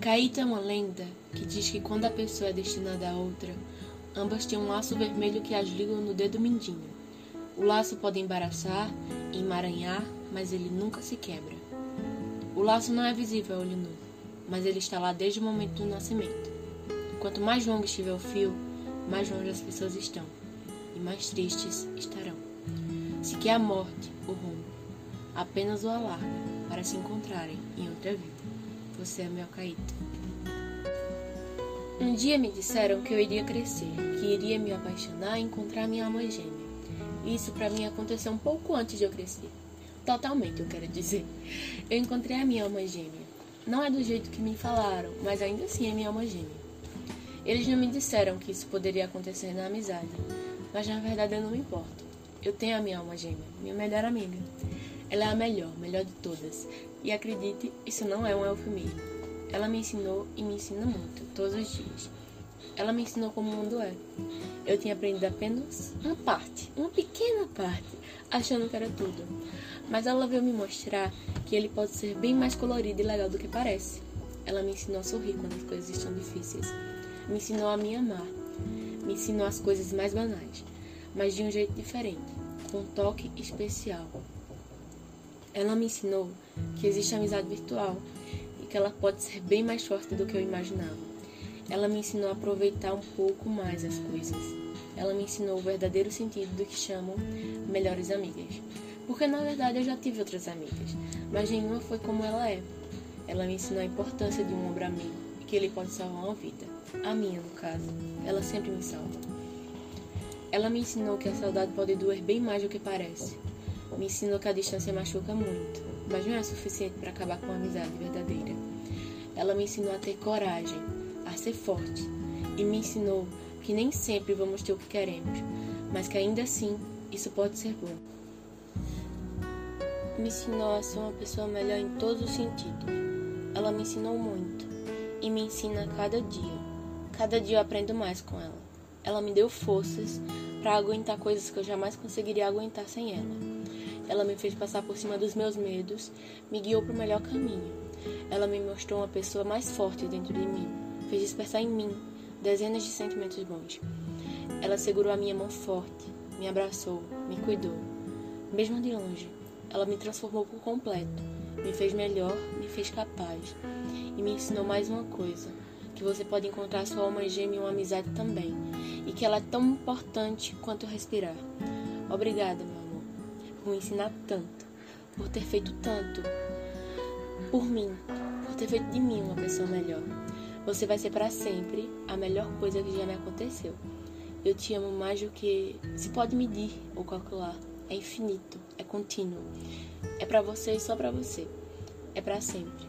caíta é uma lenda que diz que quando a pessoa é destinada a outra, ambas têm um laço vermelho que as ligam no dedo mindinho. O laço pode embaraçar, emaranhar, mas ele nunca se quebra. O laço não é visível a olho nu, mas ele está lá desde o momento do nascimento. Quanto mais longo estiver o fio, mais longe as pessoas estão e mais tristes estarão. Se quer a morte, o rumo, apenas o alarme para se encontrarem em outra vida. Você é meu caído. Um dia me disseram que eu iria crescer, que iria me apaixonar e encontrar minha alma gêmea. Isso para mim aconteceu um pouco antes de eu crescer. Totalmente, eu quero dizer. Eu encontrei a minha alma gêmea. Não é do jeito que me falaram, mas ainda assim é minha alma gêmea. Eles não me disseram que isso poderia acontecer na amizade, mas na verdade eu não me importo. Eu tenho a minha alma gêmea, minha melhor amiga. Ela é a melhor, melhor de todas. E acredite, isso não é um eufemismo. Ela me ensinou e me ensina muito, todos os dias. Ela me ensinou como o mundo é. Eu tinha aprendido apenas uma parte, uma pequena parte, achando que era tudo. Mas ela veio me mostrar que ele pode ser bem mais colorido e legal do que parece. Ela me ensinou a sorrir quando as coisas estão difíceis. Me ensinou a me amar. Me ensinou as coisas mais banais, mas de um jeito diferente, com um toque especial. Ela me ensinou que existe amizade virtual e que ela pode ser bem mais forte do que eu imaginava. Ela me ensinou a aproveitar um pouco mais as coisas. Ela me ensinou o verdadeiro sentido do que chamam melhores amigas. Porque na verdade eu já tive outras amigas, mas nenhuma foi como ela é. Ela me ensinou a importância de um ombro amigo e que ele pode salvar uma vida. A minha, no caso. Ela sempre me salva. Ela me ensinou que a saudade pode doer bem mais do que parece me ensinou que a distância machuca muito, mas não é suficiente para acabar com a amizade verdadeira. Ela me ensinou a ter coragem, a ser forte, e me ensinou que nem sempre vamos ter o que queremos, mas que ainda assim isso pode ser bom. Me ensinou a ser uma pessoa melhor em todos os sentidos. Ela me ensinou muito e me ensina cada dia. Cada dia eu aprendo mais com ela. Ela me deu forças para aguentar coisas que eu jamais conseguiria aguentar sem ela. Ela me fez passar por cima dos meus medos, me guiou para o melhor caminho. Ela me mostrou uma pessoa mais forte dentro de mim, fez despertar em mim dezenas de sentimentos bons. Ela segurou a minha mão forte, me abraçou, me cuidou. Mesmo de longe, ela me transformou por completo, me fez melhor, me fez capaz e me ensinou mais uma coisa: que você pode encontrar sua alma gêmea em uma amizade também, e que ela é tão importante quanto respirar. Obrigada, meu por ensinar tanto, por ter feito tanto por mim, por ter feito de mim uma pessoa melhor. Você vai ser para sempre a melhor coisa que já me aconteceu. Eu te amo mais do que se pode medir ou calcular. É infinito, é contínuo. É para você e só para você. É para sempre.